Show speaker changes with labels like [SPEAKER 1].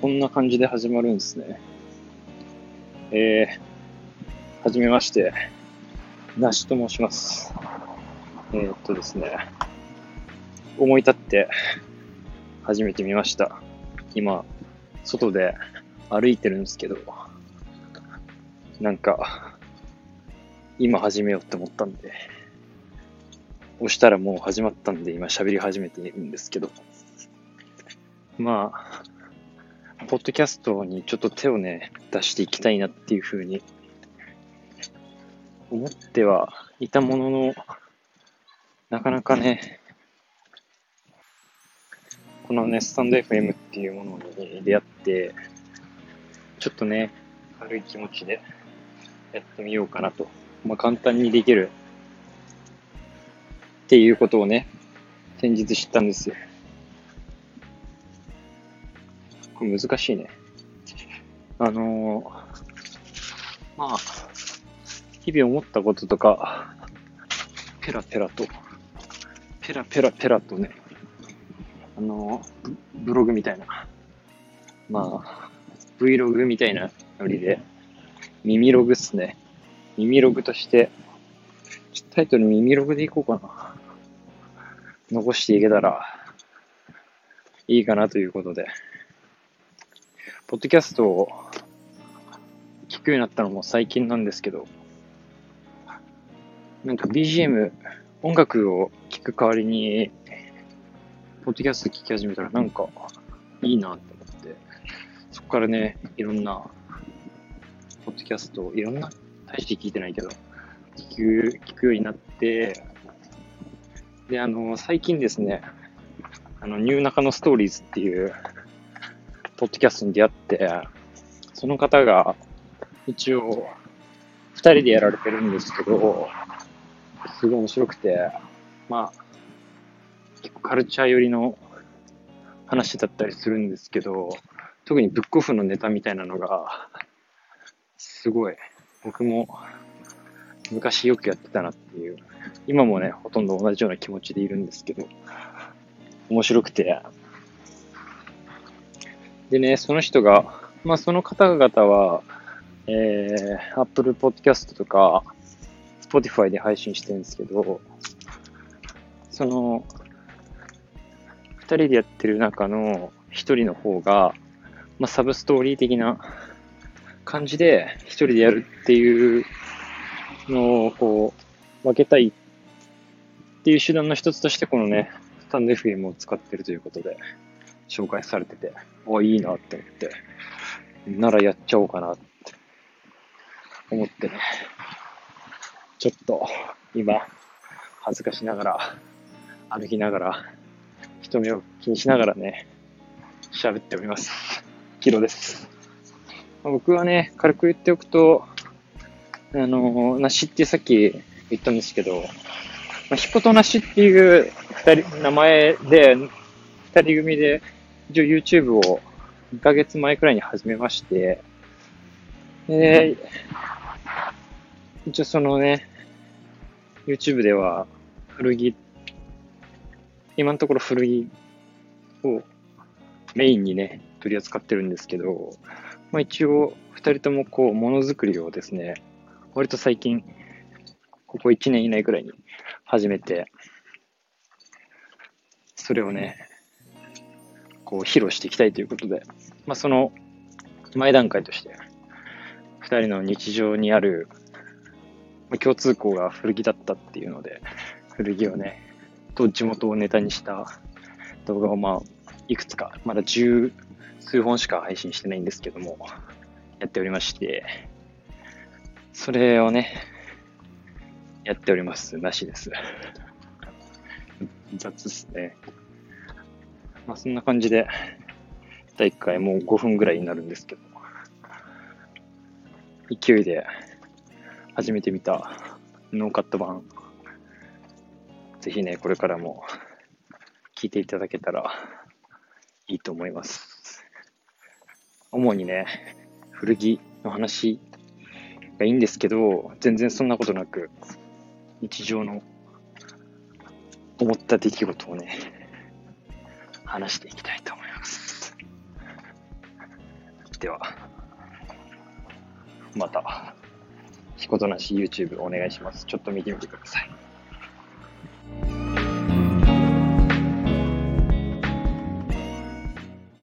[SPEAKER 1] こんな感じで始まるんですね。えー、はじめまして、なしと申します。えー、っとですね、思い立って始めてみました。今、外で歩いてるんですけど、なんか、今始めようって思ったんで、押したらもう始まったんで、今喋り始めているんですけど、まあ、ポッドキャストにちょっと手をね、出していきたいなっていうふうに思ってはいたものの、なかなかね、このね、スタンド FM っていうものに出会って、ちょっとね、軽い気持ちでやってみようかなと。まあ、簡単にできるっていうことをね、先日知ったんですよ。これ難しいね。あのー、まあ、日々思ったこととか、ペラペラと、ペラペラペラとね、あのー、ブログみたいな、まあ、Vlog みたいなノリで、耳ログっすね。耳ログとして、タイトル耳ログでいこうかな。残していけたらいいかなということで。ポッドキャストを聞くようになったのも最近なんですけど、なんか BGM、音楽を聴く代わりに、ポッドキャスト聴き始めたらなんかいいなって思って、そこからね、いろんな、ポッドキャストいろんな、大して聞いてないけど、聞く、聞くようになって、で、あの、最近ですね、あの、ニューナカのストーリーズっていう、ポッドキャストに出会って、その方が、一応、二人でやられてるんですけど、すごい面白くて、まあ、結構カルチャー寄りの話だったりするんですけど、特にブックオフのネタみたいなのが、すごい、僕も昔よくやってたなっていう、今もね、ほとんど同じような気持ちでいるんですけど、面白くて、でね、その人が、まあその方々は、えー、Apple Podcast とか、Spotify で配信してるんですけど、その、二人でやってる中の一人の方が、まあサブストーリー的な感じで一人でやるっていうのをこう、分けたいっていう手段の一つとしてこのね、スタンド FM を使ってるということで。紹介されてて、あ、いいなって思って、ならやっちゃおうかなって思ってね、ちょっと今、恥ずかしながら、歩きながら、人目を気にしながらね、喋っております。キロです。僕はね、軽く言っておくと、あの、梨ってさっき言ったんですけど、まあ、ヒポと梨っていう二人、名前で、二人組で、一応 YouTube を2ヶ月前くらいに始めまして、で、一応そのね、YouTube では古着、今のところ古着をメインにね、取り扱ってるんですけど、まあ一応二人ともこう、ものづくりをですね、割と最近、ここ1年以内くらいに始めて、それをね、こう披露していきたいということで、まあその前段階として、2人の日常にある共通項が古着だったっていうので、古着をね、と地元をネタにした動画をまあ、いくつか、まだ十数本しか配信してないんですけども、やっておりまして、それをね、やっております。なしです。雑っすね。まあそんな感じで、第1回もう5分ぐらいになるんですけど、勢いで始めてみたノーカット版、ぜひね、これからも聞いていただけたらいいと思います。主にね、古着の話がいいんですけど、全然そんなことなく、日常の思った出来事をね、話していきたいと思います。では、また、ひことなし YouTube お願いします。ちょっと見てみてください。